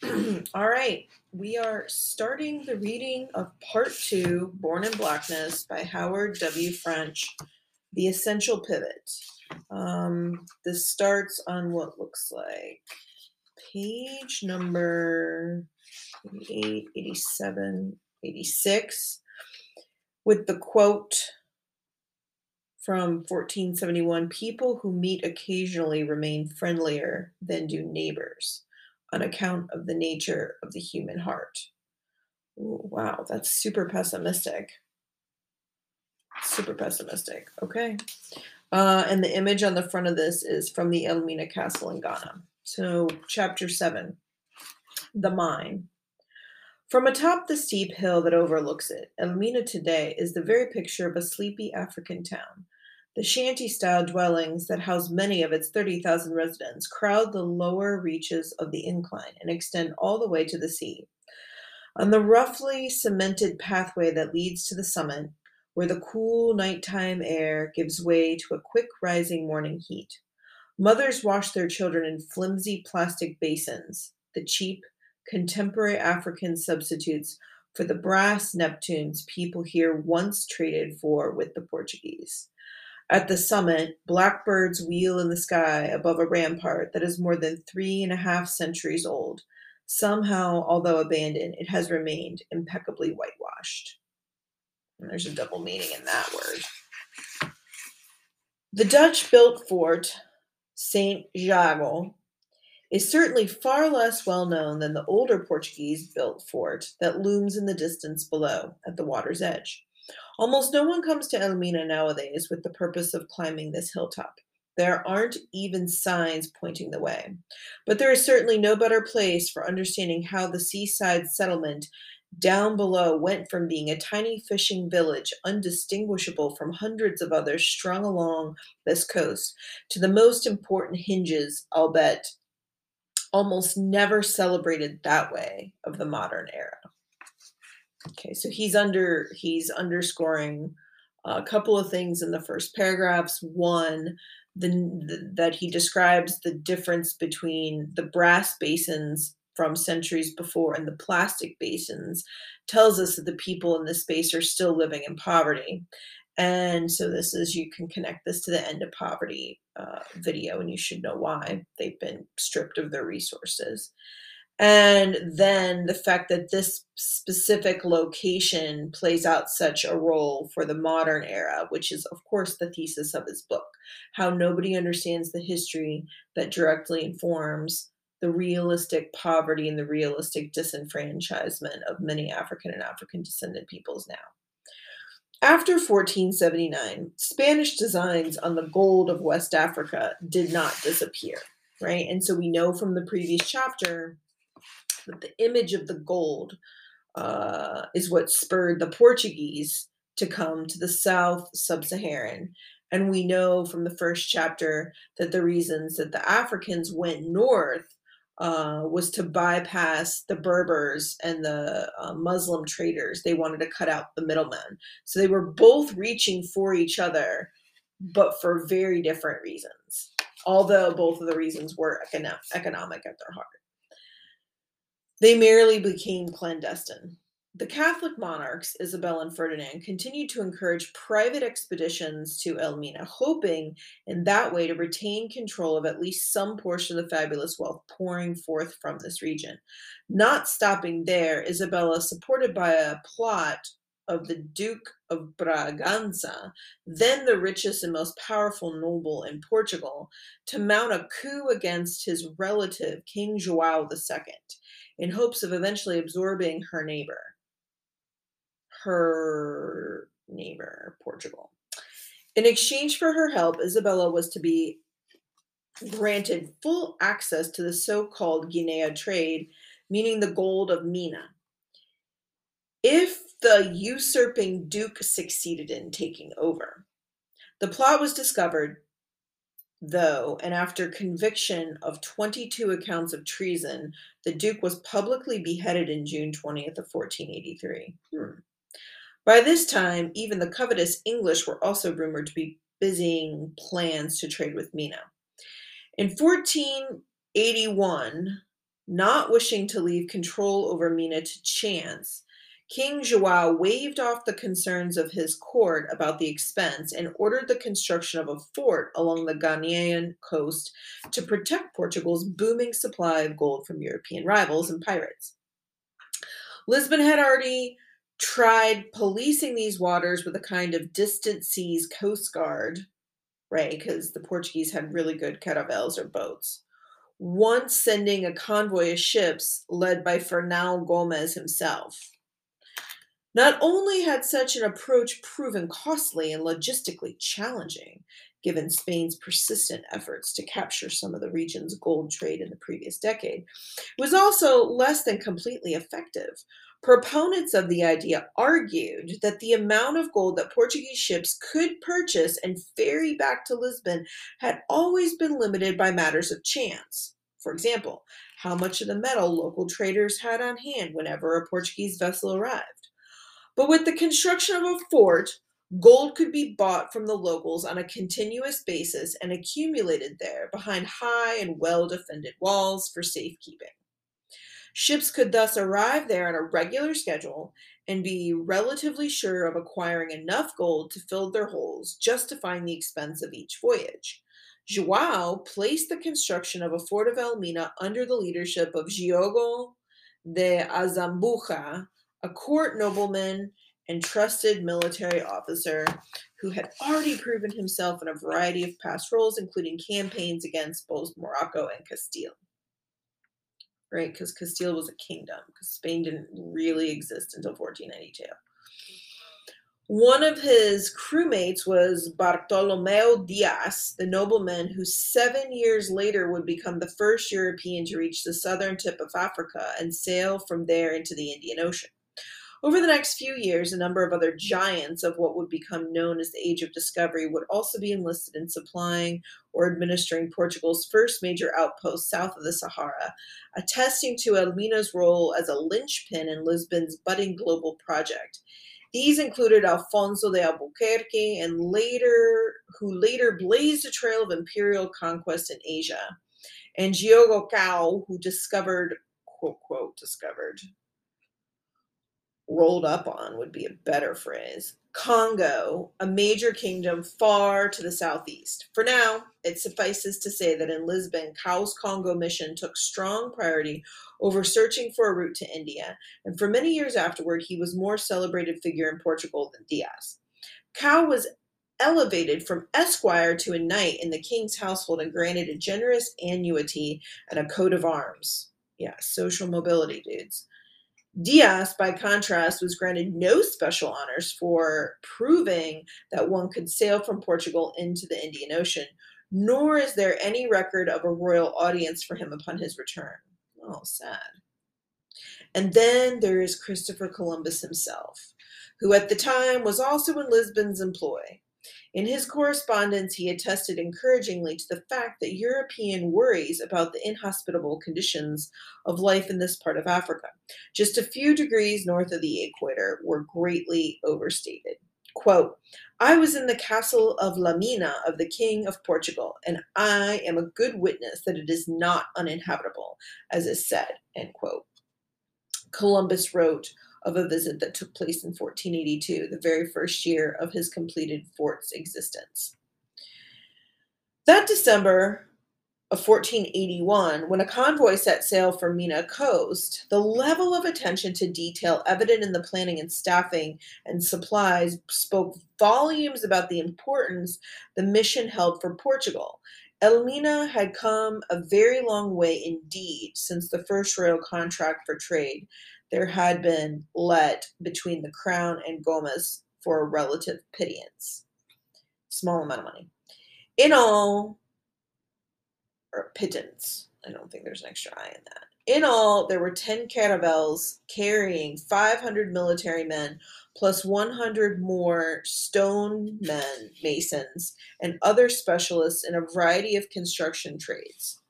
All right, we are starting the reading of part two, Born in Blackness by Howard W. French, The Essential Pivot. Um, this starts on what looks like page number 88, 87, 86, with the quote from 1471 People who meet occasionally remain friendlier than do neighbors on account of the nature of the human heart. Ooh, wow, that's super pessimistic. Super pessimistic. Okay. Uh, and the image on the front of this is from the Elmina Castle in Ghana. So, chapter 7 The Mine. From atop the steep hill that overlooks it, Elmina today is the very picture of a sleepy African town. The shanty style dwellings that house many of its 30,000 residents crowd the lower reaches of the incline and extend all the way to the sea. On the roughly cemented pathway that leads to the summit, where the cool nighttime air gives way to a quick rising morning heat, mothers wash their children in flimsy plastic basins, the cheap, contemporary African substitutes for the brass Neptunes people here once traded for with the Portuguese. At the summit, blackbirds wheel in the sky above a rampart that is more than three and a half centuries old. Somehow, although abandoned, it has remained impeccably whitewashed. And there's a double meaning in that word. The Dutch built fort, St. Jago, is certainly far less well known than the older Portuguese built fort that looms in the distance below at the water's edge. Almost no one comes to Elmina nowadays with the purpose of climbing this hilltop. There aren't even signs pointing the way. But there is certainly no better place for understanding how the seaside settlement down below went from being a tiny fishing village, undistinguishable from hundreds of others strung along this coast, to the most important hinges, I'll bet, almost never celebrated that way of the modern era. Okay, so he's under he's underscoring a couple of things in the first paragraphs. One, the, the, that he describes the difference between the brass basins from centuries before and the plastic basins tells us that the people in this space are still living in poverty. And so this is you can connect this to the end of poverty uh, video, and you should know why they've been stripped of their resources. And then the fact that this specific location plays out such a role for the modern era, which is, of course, the thesis of his book how nobody understands the history that directly informs the realistic poverty and the realistic disenfranchisement of many African and African descendant peoples now. After 1479, Spanish designs on the gold of West Africa did not disappear, right? And so we know from the previous chapter that the image of the gold uh, is what spurred the Portuguese to come to the South Sub Saharan. And we know from the first chapter that the reasons that the Africans went north uh, was to bypass the Berbers and the uh, Muslim traders. They wanted to cut out the middlemen. So they were both reaching for each other, but for very different reasons, although both of the reasons were econo- economic at their heart. They merely became clandestine. The Catholic monarchs, Isabel and Ferdinand, continued to encourage private expeditions to Elmina, hoping in that way to retain control of at least some portion of the fabulous wealth pouring forth from this region. Not stopping there, Isabella, supported by a plot of the Duke of Braganza, then the richest and most powerful noble in Portugal, to mount a coup against his relative, King Joao II, in hopes of eventually absorbing her neighbor her neighbor, Portugal. In exchange for her help, Isabella was to be granted full access to the so called Guinea trade, meaning the gold of Mina. If the usurping Duke succeeded in taking over, the plot was discovered, though, and after conviction of 22 accounts of treason, the Duke was publicly beheaded in June 20th of 1483. Hmm. By this time, even the covetous English were also rumored to be busying plans to trade with Mina. In 1481, Not wishing to leave control over Mina to chance, King Joao waved off the concerns of his court about the expense and ordered the construction of a fort along the Ghanaian coast to protect Portugal's booming supply of gold from European rivals and pirates. Lisbon had already tried policing these waters with a kind of distant seas coast guard, right? Because the Portuguese had really good caravels or boats once sending a convoy of ships led by Fernão Gomes himself. Not only had such an approach proven costly and logistically challenging, given Spain's persistent efforts to capture some of the region's gold trade in the previous decade, it was also less than completely effective. Proponents of the idea argued that the amount of gold that Portuguese ships could purchase and ferry back to Lisbon had always been limited by matters of chance. For example, how much of the metal local traders had on hand whenever a Portuguese vessel arrived. But with the construction of a fort, gold could be bought from the locals on a continuous basis and accumulated there behind high and well defended walls for safekeeping. Ships could thus arrive there on a regular schedule and be relatively sure of acquiring enough gold to fill their holes, justifying the expense of each voyage. Joao placed the construction of a fort of Elmina under the leadership of Diogo de Azambuja, a court nobleman and trusted military officer who had already proven himself in a variety of past roles, including campaigns against both Morocco and Castile. Right, because Castile was a kingdom, because Spain didn't really exist until 1492. One of his crewmates was Bartolomeo Diaz, the nobleman who seven years later would become the first European to reach the southern tip of Africa and sail from there into the Indian Ocean. Over the next few years, a number of other giants of what would become known as the Age of Discovery would also be enlisted in supplying or administering Portugal's first major outpost south of the Sahara, attesting to Elmina's role as a linchpin in Lisbon's budding global project. These included Alfonso de Albuquerque and later who later blazed a trail of imperial conquest in Asia, and Diogo Cao, who discovered quote quote discovered rolled up on would be a better phrase. Congo, a major kingdom far to the southeast. For now, it suffices to say that in Lisbon, Cao's Congo mission took strong priority over searching for a route to India, and for many years afterward, he was more celebrated figure in Portugal than Diaz. Cao was elevated from esquire to a knight in the king's household and granted a generous annuity and a coat of arms. Yeah, social mobility, dudes. Diaz, by contrast, was granted no special honors for proving that one could sail from Portugal into the Indian Ocean, nor is there any record of a royal audience for him upon his return. Oh, sad. And then there is Christopher Columbus himself, who at the time was also in Lisbon's employ. In his correspondence, he attested encouragingly to the fact that European worries about the inhospitable conditions of life in this part of Africa, just a few degrees north of the equator, were greatly overstated. Quote, I was in the castle of La Mina of the King of Portugal, and I am a good witness that it is not uninhabitable, as is said. End quote. Columbus wrote, of a visit that took place in 1482, the very first year of his completed fort's existence. That December of 1481, when a convoy set sail for Mina coast, the level of attention to detail evident in the planning and staffing and supplies spoke volumes about the importance the mission held for Portugal. Elmina had come a very long way indeed since the first royal contract for trade there had been let between the crown and Gomes for a relative pittance, small amount of money. In all, or pittance, I don't think there's an extra I in that. In all, there were 10 caravels carrying 500 military men plus 100 more stone men, masons, and other specialists in a variety of construction trades.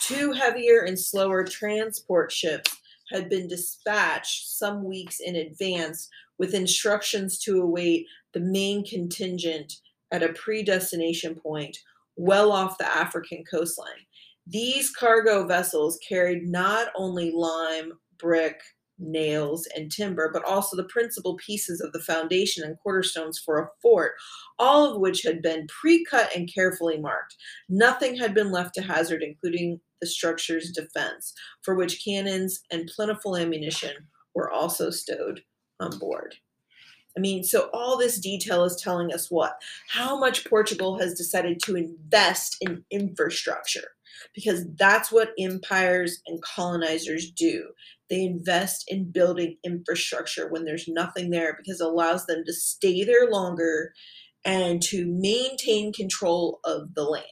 Two heavier and slower transport ships had been dispatched some weeks in advance with instructions to await the main contingent at a predestination point well off the African coastline. These cargo vessels carried not only lime, brick, nails, and timber, but also the principal pieces of the foundation and cornerstones for a fort, all of which had been pre cut and carefully marked. Nothing had been left to hazard, including the structure's defense, for which cannons and plentiful ammunition were also stowed on board. I mean, so all this detail is telling us what? How much Portugal has decided to invest in infrastructure because that's what empires and colonizers do. They invest in building infrastructure when there's nothing there because it allows them to stay there longer and to maintain control of the land,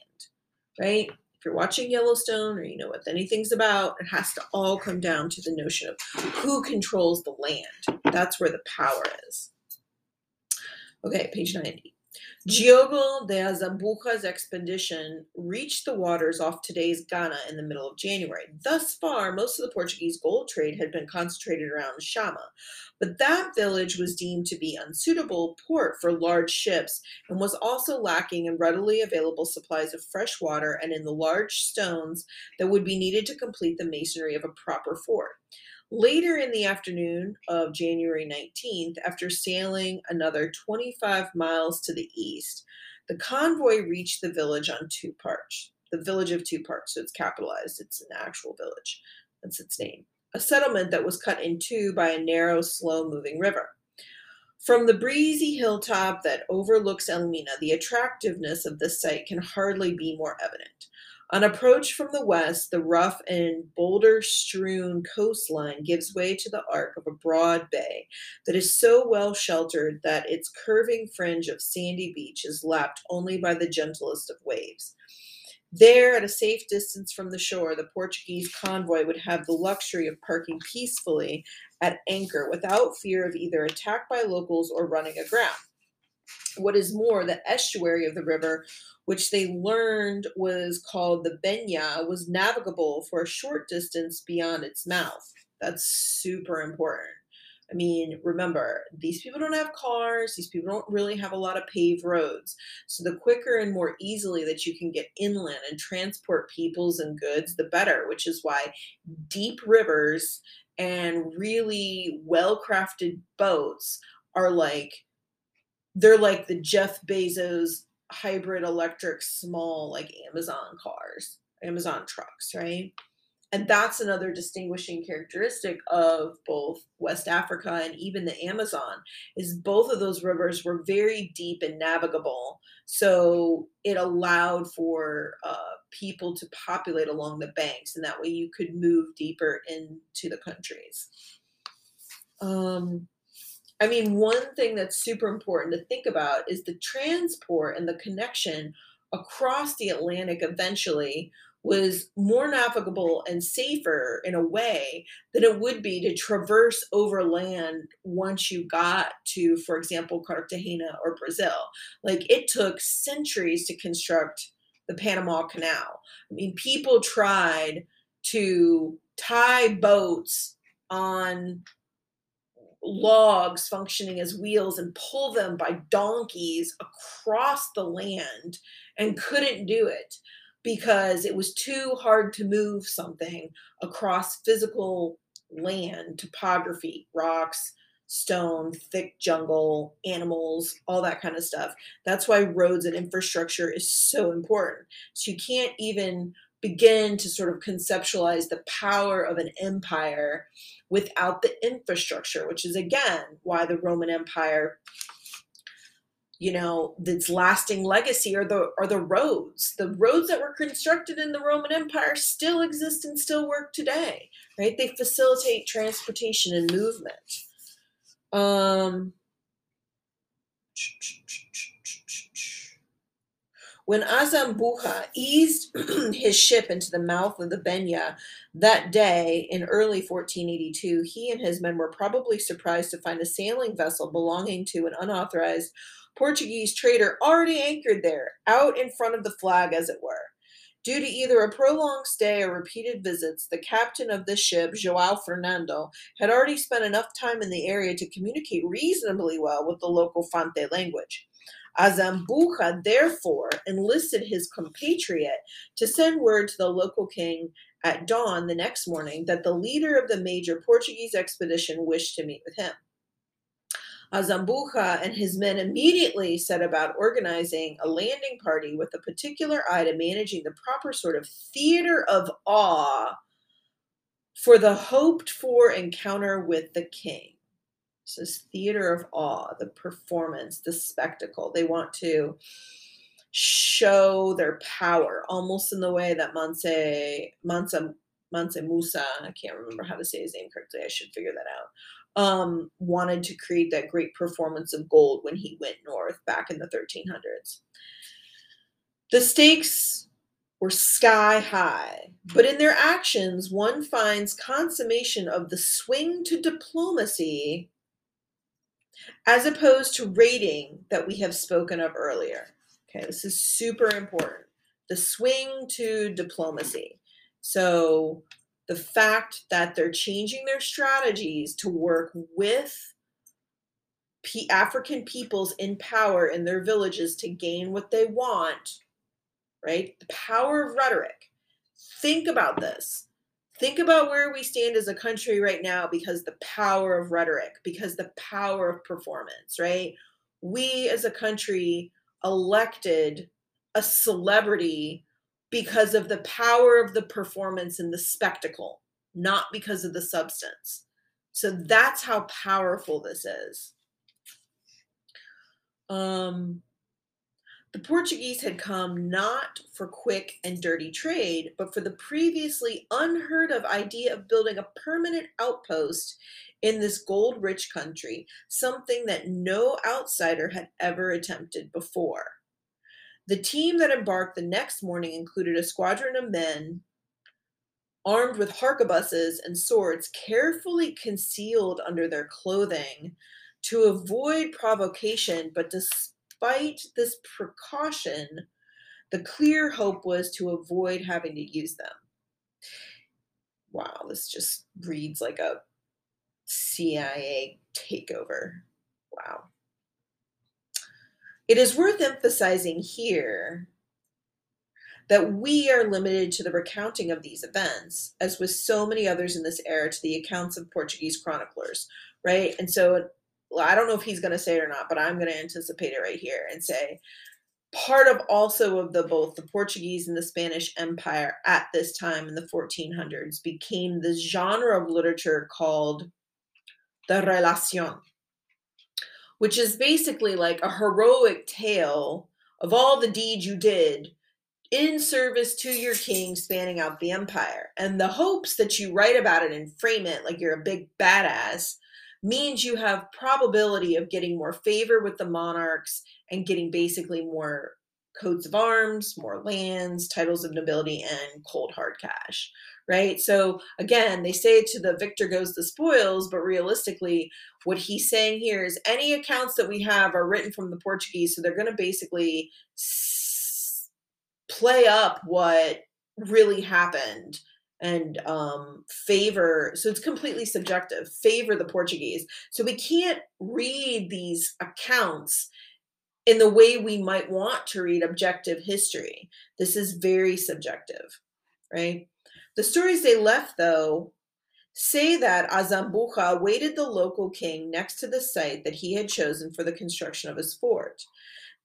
right? You're watching Yellowstone or you know what anything's about, it has to all come down to the notion of who controls the land. That's where the power is. Okay, page 90. Mm-hmm. Diogo de Azambuja's expedition reached the waters off today's Ghana in the middle of January. Thus far, most of the Portuguese gold trade had been concentrated around Shama, but that village was deemed to be unsuitable port for large ships and was also lacking in readily available supplies of fresh water and in the large stones that would be needed to complete the masonry of a proper fort. Later in the afternoon of January 19th, after sailing another 25 miles to the east, the convoy reached the village on two parts. The village of two parts, so it's capitalized, it's an actual village. That's its name. A settlement that was cut in two by a narrow, slow moving river. From the breezy hilltop that overlooks Elmina, the attractiveness of this site can hardly be more evident. On approach from the west, the rough and boulder strewn coastline gives way to the arc of a broad bay that is so well sheltered that its curving fringe of sandy beach is lapped only by the gentlest of waves. There, at a safe distance from the shore, the Portuguese convoy would have the luxury of parking peacefully at anchor without fear of either attack by locals or running aground. What is more, the estuary of the river, which they learned was called the Benya, was navigable for a short distance beyond its mouth. That's super important. I mean, remember, these people don't have cars, these people don't really have a lot of paved roads. So, the quicker and more easily that you can get inland and transport peoples and goods, the better, which is why deep rivers and really well crafted boats are like they're like the Jeff Bezos hybrid electric small like Amazon cars, Amazon trucks, right? And that's another distinguishing characteristic of both West Africa and even the Amazon is both of those rivers were very deep and navigable. So it allowed for uh, people to populate along the banks, and that way you could move deeper into the countries. Um, I mean, one thing that's super important to think about is the transport and the connection across the Atlantic eventually was more navigable and safer in a way than it would be to traverse over land once you got to, for example, Cartagena or Brazil. Like it took centuries to construct the Panama Canal. I mean, people tried to tie boats on logs functioning as wheels and pull them by donkeys across the land and couldn't do it because it was too hard to move something across physical land, topography, rocks, stone, thick jungle, animals, all that kind of stuff. That's why roads and infrastructure is so important. So you can't even begin to sort of conceptualize the power of an empire without the infrastructure, which is again why the Roman Empire you know its lasting legacy are the are the roads. The roads that were constructed in the roman empire still exist and still work today right? They facilitate transportation and movement. Um When Azambuja eased his ship into the mouth of the Benya that day in early 1482, he and his men were probably surprised to find a sailing vessel belonging to an unauthorized Portuguese trader already anchored there, out in front of the flag, as it were. Due to either a prolonged stay or repeated visits, the captain of the ship, Joao Fernando, had already spent enough time in the area to communicate reasonably well with the local Fante language. Azambuja therefore enlisted his compatriot to send word to the local king at dawn the next morning that the leader of the major Portuguese expedition wished to meet with him. Azambuja and his men immediately set about organizing a landing party with a particular eye to managing the proper sort of theater of awe for the hoped for encounter with the king. This theater of awe, the performance, the spectacle. They want to show their power, almost in the way that Manse Mansa Mansa Musa, I can't remember how to say his name correctly. I should figure that out. Um, wanted to create that great performance of gold when he went north back in the 1300s. The stakes were sky high, but in their actions, one finds consummation of the swing to diplomacy as opposed to rating that we have spoken of earlier. Okay, this is super important. The swing to diplomacy. So, the fact that they're changing their strategies to work with P- African peoples in power in their villages to gain what they want, right? The power of rhetoric. Think about this. Think about where we stand as a country right now because the power of rhetoric, because the power of performance, right? We as a country elected a celebrity because of the power of the performance and the spectacle, not because of the substance. So that's how powerful this is. Um, the Portuguese had come not for quick and dirty trade, but for the previously unheard of idea of building a permanent outpost in this gold rich country, something that no outsider had ever attempted before. The team that embarked the next morning included a squadron of men armed with harquebuses and swords carefully concealed under their clothing to avoid provocation, but despite this precaution, the clear hope was to avoid having to use them. Wow, this just reads like a CIA takeover. Wow. It is worth emphasizing here that we are limited to the recounting of these events, as with so many others in this era, to the accounts of Portuguese chroniclers, right? And so well, I don't know if he's going to say it or not, but I'm going to anticipate it right here and say part of also of the both the Portuguese and the Spanish Empire at this time in the 1400s became this genre of literature called the relacion, which is basically like a heroic tale of all the deeds you did in service to your king spanning out the empire. And the hopes that you write about it and frame it like you're a big badass means you have probability of getting more favor with the monarchs and getting basically more coats of arms, more lands, titles of nobility, and cold hard cash, right? So again, they say to the victor goes the spoils, but realistically, what he's saying here is any accounts that we have are written from the Portuguese, so they're going to basically play up what really happened and um, favor so it's completely subjective favor the portuguese so we can't read these accounts in the way we might want to read objective history. This is very subjective, right? The stories they left, though, say that Azambuja awaited the local king next to the site that he had chosen for the construction of his fort.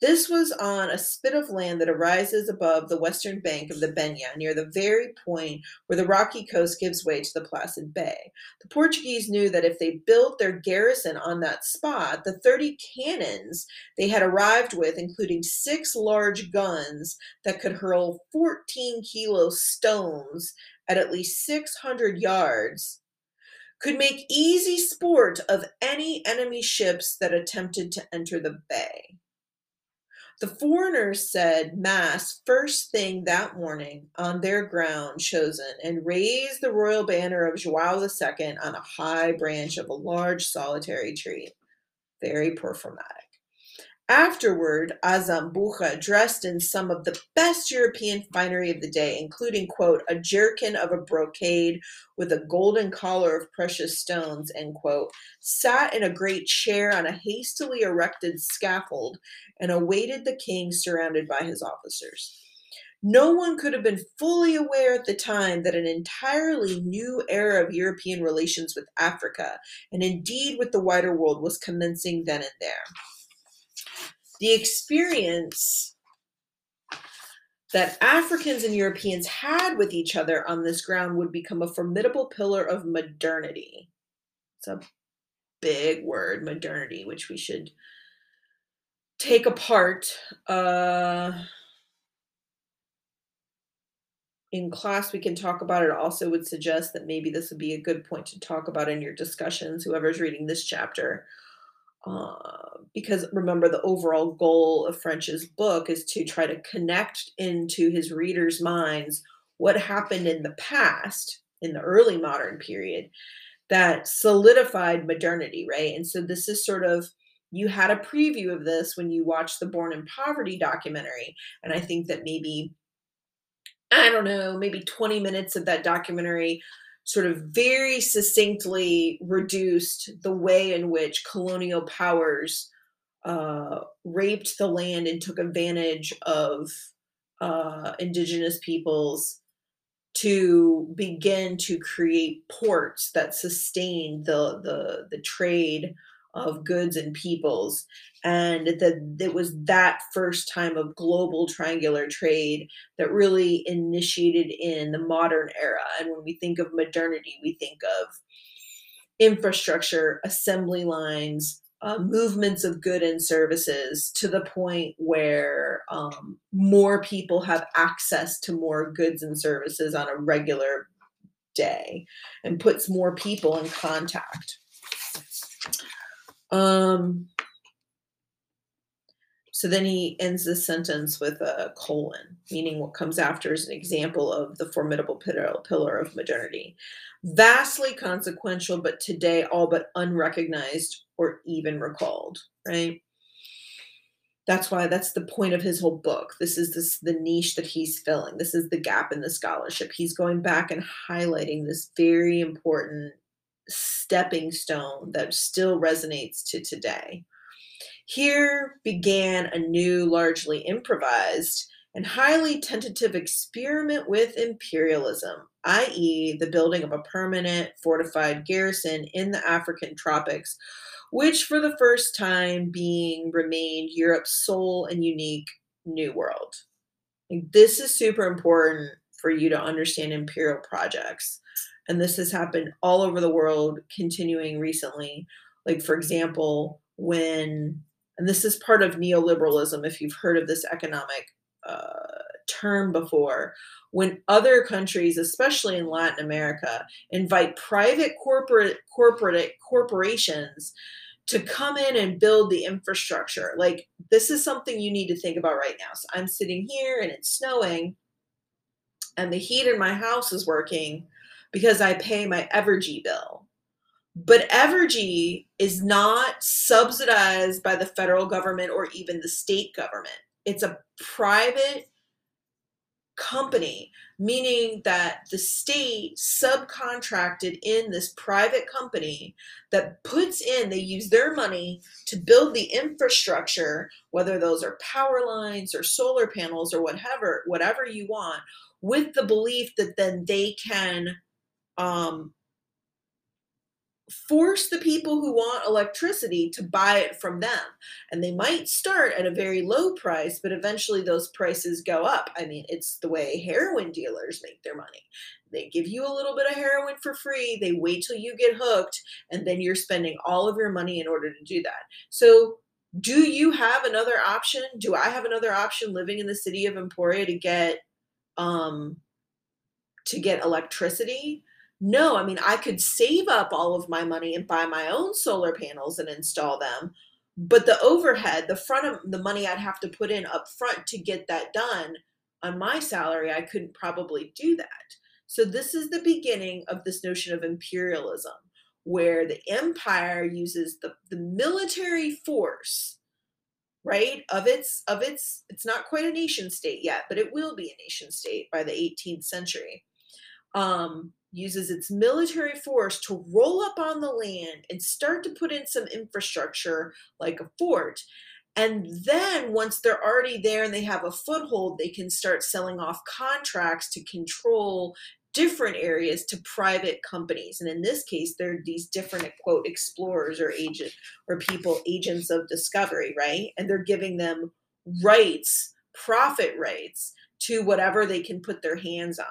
This was on a spit of land that arises above the western bank of the Benya, near the very point where the rocky coast gives way to the Placid Bay. The Portuguese knew that if they built their garrison on that spot, the 30 cannons they had arrived with, including six large guns that could hurl 14 kilo stones at at least 600 yards, could make easy sport of any enemy ships that attempted to enter the bay. The foreigners said Mass first thing that morning on their ground chosen and raised the royal banner of Joao II on a high branch of a large solitary tree. Very performatic. Afterward, Azambuja, dressed in some of the best European finery of the day, including, quote, a jerkin of a brocade with a golden collar of precious stones, end quote, sat in a great chair on a hastily erected scaffold and awaited the king surrounded by his officers. No one could have been fully aware at the time that an entirely new era of European relations with Africa, and indeed with the wider world, was commencing then and there the experience that Africans and Europeans had with each other on this ground would become a formidable pillar of modernity. It's a big word, modernity, which we should take apart. Uh, in class, we can talk about it. Also, would suggest that maybe this would be a good point to talk about in your discussions, whoever's reading this chapter. Uh, because remember, the overall goal of French's book is to try to connect into his readers' minds what happened in the past, in the early modern period, that solidified modernity, right? And so this is sort of you had a preview of this when you watched the Born in Poverty documentary. And I think that maybe, I don't know, maybe 20 minutes of that documentary sort of very succinctly reduced the way in which colonial powers uh, raped the land and took advantage of uh, indigenous peoples to begin to create ports that sustained the the the trade of goods and peoples and that it was that first time of global triangular trade that really initiated in the modern era. And when we think of modernity we think of infrastructure assembly lines uh, movements of good and services to the point where um, more people have access to more goods and services on a regular day and puts more people in contact um, so then he ends the sentence with a colon, meaning what comes after is an example of the formidable pillar of modernity. Vastly consequential, but today all but unrecognized or even recalled, right? That's why that's the point of his whole book. This is this the niche that he's filling. This is the gap in the scholarship. He's going back and highlighting this very important stepping stone that still resonates to today. Here began a new, largely improvised and highly tentative experiment with imperialism, i.e., the building of a permanent fortified garrison in the African tropics, which for the first time being remained Europe's sole and unique new world. This is super important for you to understand imperial projects. And this has happened all over the world, continuing recently. Like, for example, when and this is part of neoliberalism, if you've heard of this economic uh, term before, when other countries, especially in Latin America, invite private corporate corporate corporations to come in and build the infrastructure. Like this is something you need to think about right now. So I'm sitting here and it's snowing and the heat in my house is working because I pay my Evergy bill. But Evergy is not subsidized by the federal government or even the state government. It's a private company, meaning that the state subcontracted in this private company that puts in, they use their money to build the infrastructure, whether those are power lines or solar panels or whatever, whatever you want, with the belief that then they can um, force the people who want electricity to buy it from them. And they might start at a very low price, but eventually those prices go up. I mean, it's the way heroin dealers make their money. They give you a little bit of heroin for free, they wait till you get hooked, and then you're spending all of your money in order to do that. So, do you have another option? Do I have another option living in the city of Emporia to get um to get electricity? No, I mean, I could save up all of my money and buy my own solar panels and install them. But the overhead, the front of the money I'd have to put in up front to get that done on my salary, I couldn't probably do that. So, this is the beginning of this notion of imperialism, where the empire uses the, the military force right of its of its it's not quite a nation state yet but it will be a nation state by the 18th century um, uses its military force to roll up on the land and start to put in some infrastructure like a fort. And then once they're already there and they have a foothold they can start selling off contracts to control different areas to private companies. And in this case they're these different quote explorers or agent or people agents of discovery right? And they're giving them rights profit rights to whatever they can put their hands on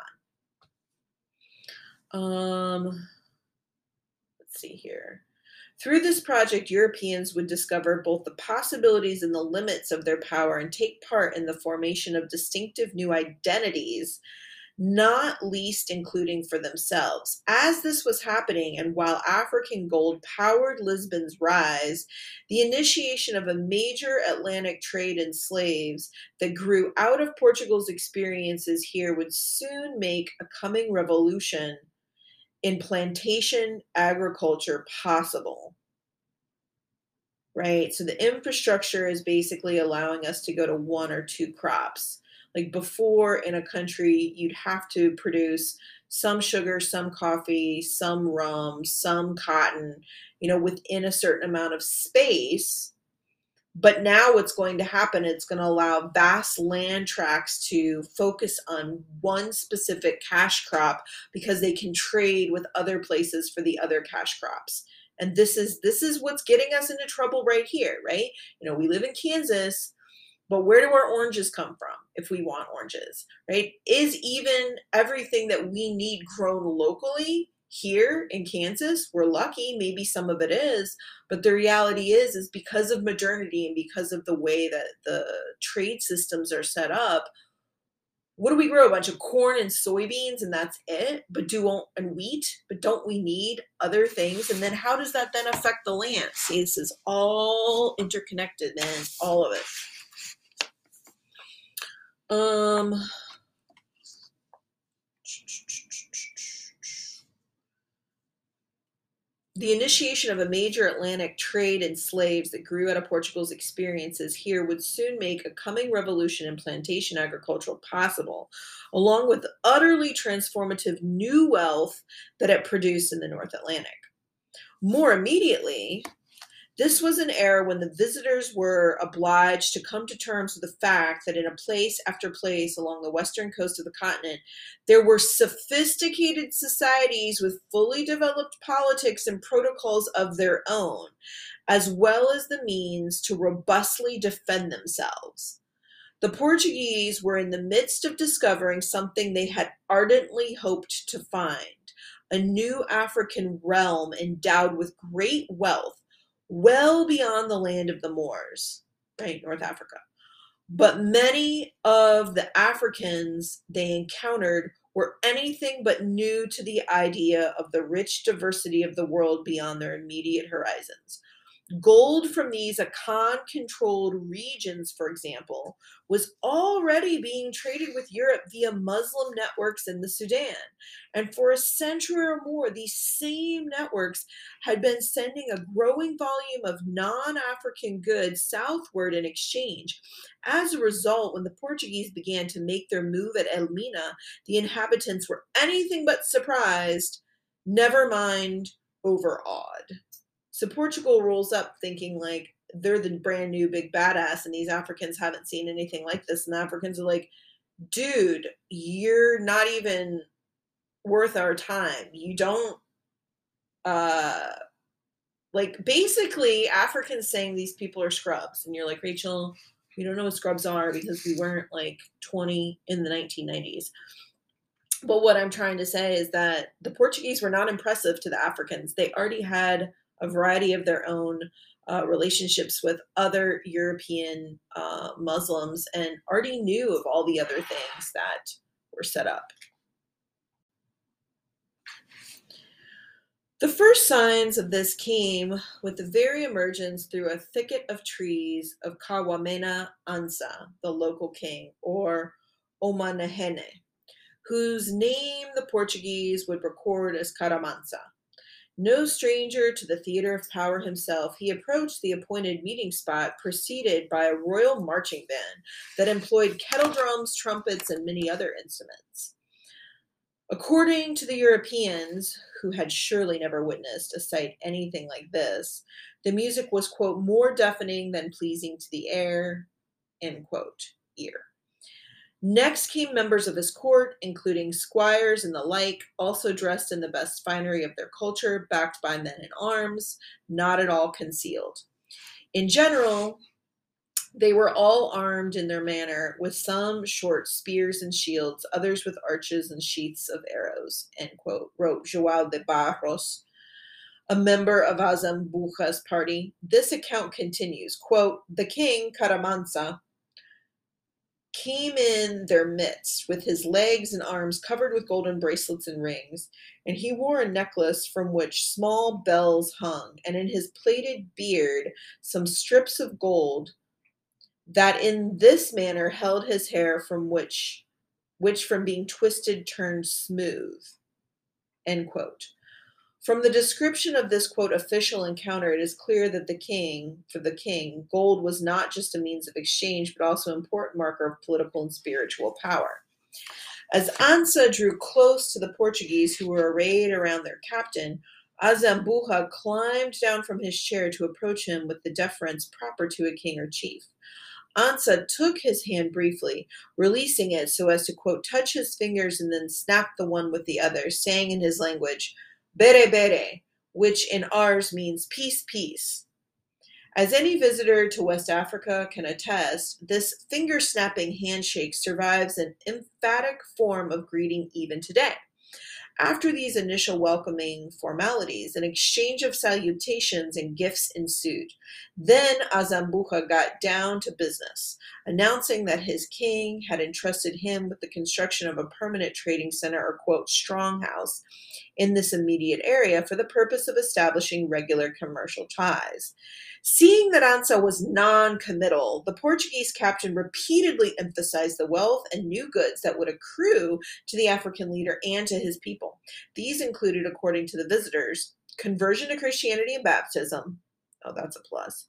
um let's see here through this project, Europeans would discover both the possibilities and the limits of their power and take part in the formation of distinctive new identities not least including for themselves. As this was happening, and while African gold powered Lisbon's rise, the initiation of a major Atlantic trade in slaves that grew out of Portugal's experiences here would soon make a coming revolution in plantation agriculture possible. Right? So the infrastructure is basically allowing us to go to one or two crops like before in a country you'd have to produce some sugar some coffee some rum some cotton you know within a certain amount of space but now what's going to happen it's going to allow vast land tracts to focus on one specific cash crop because they can trade with other places for the other cash crops and this is this is what's getting us into trouble right here right you know we live in kansas but where do our oranges come from if we want oranges, right? Is even everything that we need grown locally here in Kansas? We're lucky, maybe some of it is, but the reality is is because of modernity and because of the way that the trade systems are set up, what do we grow? A bunch of corn and soybeans and that's it? But do and wheat, but don't we need other things? And then how does that then affect the land? See, this is all interconnected, man, all of it. Um, the initiation of a major Atlantic trade in slaves that grew out of Portugal's experiences here would soon make a coming revolution in plantation agriculture possible, along with utterly transformative new wealth that it produced in the North Atlantic. More immediately, this was an era when the visitors were obliged to come to terms with the fact that in a place after place along the western coast of the continent, there were sophisticated societies with fully developed politics and protocols of their own, as well as the means to robustly defend themselves. The Portuguese were in the midst of discovering something they had ardently hoped to find a new African realm endowed with great wealth well beyond the land of the Moors, right, North Africa. But many of the Africans they encountered were anything but new to the idea of the rich diversity of the world beyond their immediate horizons. Gold from these Akan controlled regions, for example, was already being traded with Europe via Muslim networks in the Sudan. And for a century or more, these same networks had been sending a growing volume of non African goods southward in exchange. As a result, when the Portuguese began to make their move at Elmina, the inhabitants were anything but surprised, never mind overawed. So Portugal rolls up thinking like they're the brand new big badass, and these Africans haven't seen anything like this. And Africans are like, dude, you're not even worth our time. You don't uh like basically Africans saying these people are scrubs, and you're like, Rachel, we don't know what scrubs are because we weren't like 20 in the 1990s. But what I'm trying to say is that the Portuguese were not impressive to the Africans. They already had a variety of their own uh, relationships with other European uh, Muslims and already knew of all the other things that were set up. The first signs of this came with the very emergence through a thicket of trees of Kwamena Ansa, the local king, or Omanehene, whose name the Portuguese would record as Caramansa. No stranger to the theater of power himself, he approached the appointed meeting spot preceded by a royal marching band that employed kettle drums, trumpets, and many other instruments. According to the Europeans, who had surely never witnessed a sight anything like this, the music was, quote, more deafening than pleasing to the air, end quote, ear. Next came members of his court, including squires and the like, also dressed in the best finery of their culture, backed by men in arms, not at all concealed. In general, they were all armed in their manner, with some short spears and shields, others with arches and sheaths of arrows, end quote, wrote Joao de Barros, a member of Azambuja's party. This account continues, quote, the king, Caramansa, came in their midst with his legs and arms covered with golden bracelets and rings, and he wore a necklace from which small bells hung, and in his plaited beard some strips of gold that in this manner held his hair from which which from being twisted turned smooth. End quote from the description of this quote official encounter, it is clear that the king, for the king, gold was not just a means of exchange, but also an important marker of political and spiritual power. As Ansa drew close to the Portuguese who were arrayed around their captain, Azambuja climbed down from his chair to approach him with the deference proper to a king or chief. Ansa took his hand briefly, releasing it so as to, quote, touch his fingers and then snap the one with the other, saying in his language, bere bere, which in ours means peace, peace. As any visitor to West Africa can attest, this finger snapping handshake survives an emphatic form of greeting even today. After these initial welcoming formalities, an exchange of salutations and gifts ensued. Then Azambuja got down to business, announcing that his king had entrusted him with the construction of a permanent trading center or, quote, stronghouse in this immediate area for the purpose of establishing regular commercial ties. Seeing that Ansa was non committal, the Portuguese captain repeatedly emphasized the wealth and new goods that would accrue to the African leader and to his people. These included, according to the visitors, conversion to Christianity and baptism. Oh, that's a plus.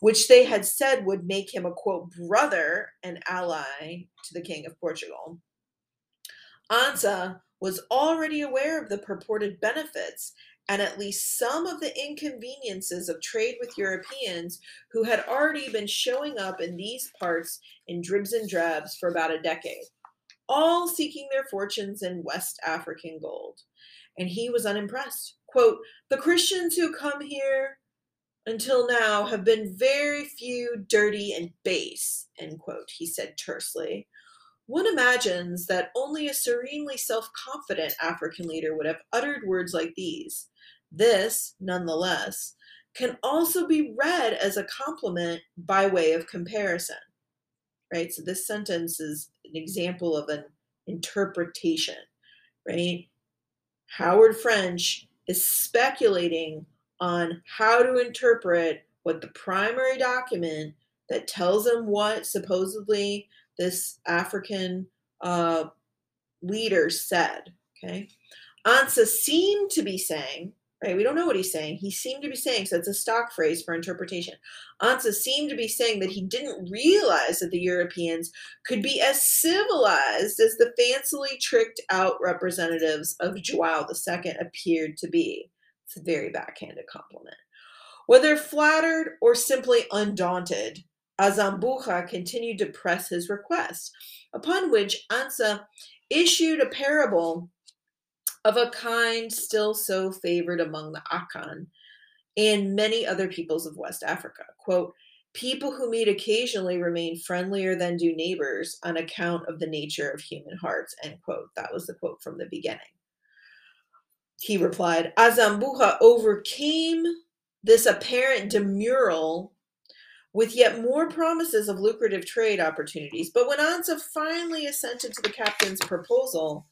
Which they had said would make him a quote brother and ally to the King of Portugal. Ansa was already aware of the purported benefits and at least some of the inconveniences of trade with Europeans who had already been showing up in these parts in dribs and drabs for about a decade, all seeking their fortunes in West African gold. And he was unimpressed. Quote, the Christians who come here until now have been very few, dirty, and base, end quote, he said tersely. One imagines that only a serenely self confident African leader would have uttered words like these. This, nonetheless, can also be read as a compliment by way of comparison. Right? So this sentence is an example of an interpretation, right? Howard French is speculating on how to interpret what the primary document that tells him what supposedly this African uh, leader said. Okay. Ansa seemed to be saying right? We don't know what he's saying. He seemed to be saying, so it's a stock phrase for interpretation. Ansa seemed to be saying that he didn't realize that the Europeans could be as civilized as the fancily tricked out representatives of Joao II appeared to be. It's a very backhanded compliment. Whether flattered or simply undaunted, Azambuja continued to press his request, upon which Ansa issued a parable of a kind still so favored among the Akan and many other peoples of West Africa. Quote, People who meet occasionally remain friendlier than do neighbors on account of the nature of human hearts. End quote. That was the quote from the beginning. He replied, Azambuja overcame this apparent demurral with yet more promises of lucrative trade opportunities. But when Ansa finally assented to the captain's proposal,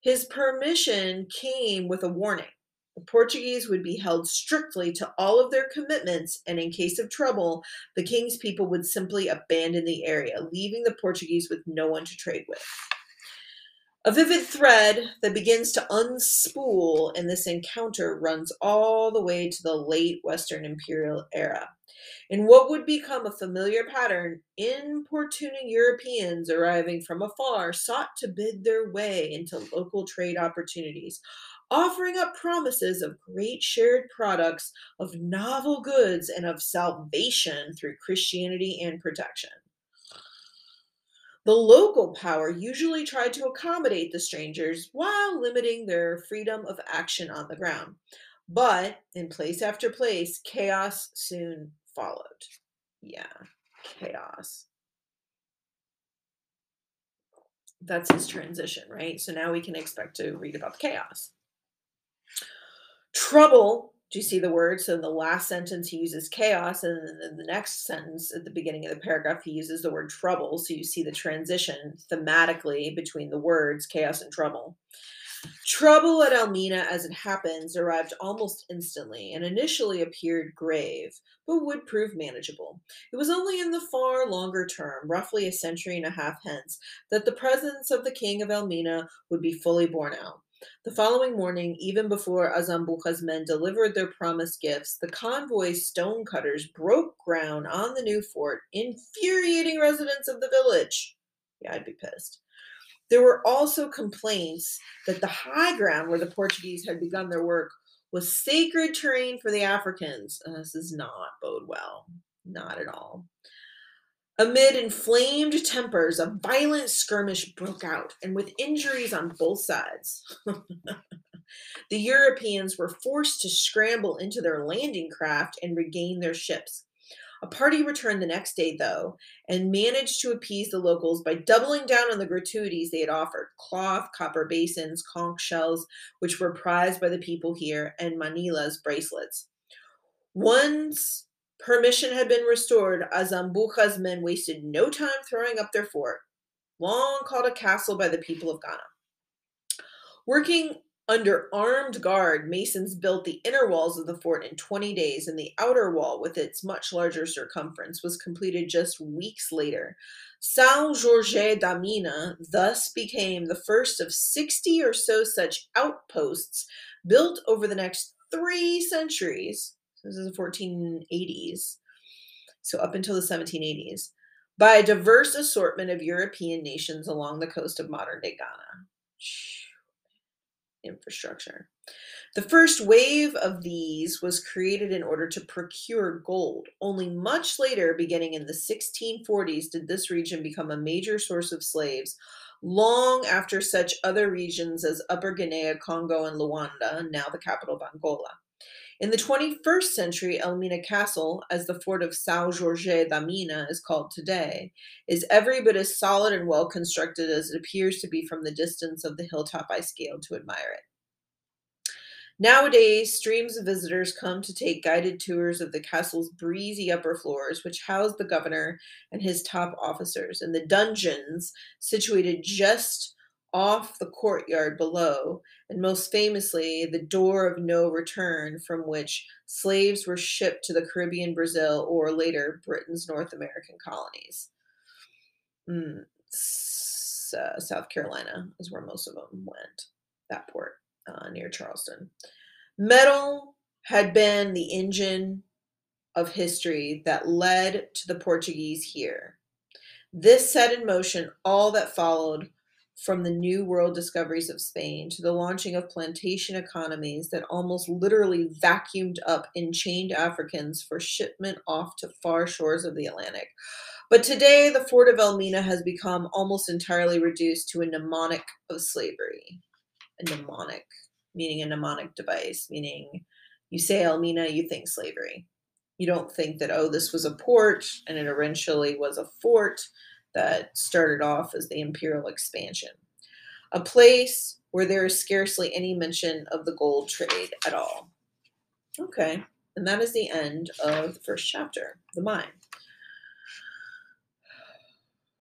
his permission came with a warning. The Portuguese would be held strictly to all of their commitments, and in case of trouble, the king's people would simply abandon the area, leaving the Portuguese with no one to trade with. A vivid thread that begins to unspool in this encounter runs all the way to the late Western imperial era. In what would become a familiar pattern, importuning Europeans arriving from afar sought to bid their way into local trade opportunities, offering up promises of great shared products, of novel goods, and of salvation through Christianity and protection. The local power usually tried to accommodate the strangers while limiting their freedom of action on the ground. But in place after place, chaos soon followed. Yeah, chaos. That's his transition, right? So now we can expect to read about the chaos. Trouble do you see the word? So in the last sentence, he uses chaos, and then in the next sentence, at the beginning of the paragraph, he uses the word trouble. So you see the transition thematically between the words chaos and trouble. Trouble at Elmina, as it happens, arrived almost instantly and initially appeared grave, but would prove manageable. It was only in the far longer term, roughly a century and a half hence, that the presence of the king of Elmina would be fully borne out. The following morning, even before Azambuja's men delivered their promised gifts, the convoy stonecutters broke ground on the new fort, infuriating residents of the village. Yeah, I'd be pissed. There were also complaints that the high ground where the Portuguese had begun their work was sacred terrain for the Africans. Uh, this does not bode well. Not at all. Amid inflamed tempers, a violent skirmish broke out, and with injuries on both sides. the Europeans were forced to scramble into their landing craft and regain their ships. A party returned the next day, though, and managed to appease the locals by doubling down on the gratuities they had offered cloth, copper basins, conch shells, which were prized by the people here, and manillas bracelets. Once Permission had been restored. Azambuja's men wasted no time throwing up their fort, long called a castle by the people of Ghana. Working under armed guard, masons built the inner walls of the fort in 20 days, and the outer wall, with its much larger circumference, was completed just weeks later. São Jorge da Mina thus became the first of 60 or so such outposts built over the next three centuries this is the 1480s, so up until the 1780s, by a diverse assortment of European nations along the coast of modern day Ghana. Infrastructure. The first wave of these was created in order to procure gold. Only much later, beginning in the 1640s, did this region become a major source of slaves, long after such other regions as Upper Guinea, Congo, and Luanda, now the capital of Angola. In the 21st century, Elmina Castle, as the fort of São Jorge da Mina is called today, is every bit as solid and well constructed as it appears to be from the distance of the hilltop I scaled to admire it. Nowadays, streams of visitors come to take guided tours of the castle's breezy upper floors, which house the governor and his top officers, and the dungeons situated just off the courtyard below, and most famously, the door of no return from which slaves were shipped to the Caribbean, Brazil, or later Britain's North American colonies. Mm, uh, South Carolina is where most of them went, that port uh, near Charleston. Metal had been the engine of history that led to the Portuguese here. This set in motion all that followed from the New World discoveries of Spain to the launching of plantation economies that almost literally vacuumed up enchained Africans for shipment off to far shores of the Atlantic. But today, the fort of Elmina has become almost entirely reduced to a mnemonic of slavery. A mnemonic, meaning a mnemonic device, meaning you say Elmina, you think slavery. You don't think that, oh, this was a port and it eventually was a fort that started off as the imperial expansion, a place where there is scarcely any mention of the gold trade at all. Okay, and that is the end of the first chapter, the mine.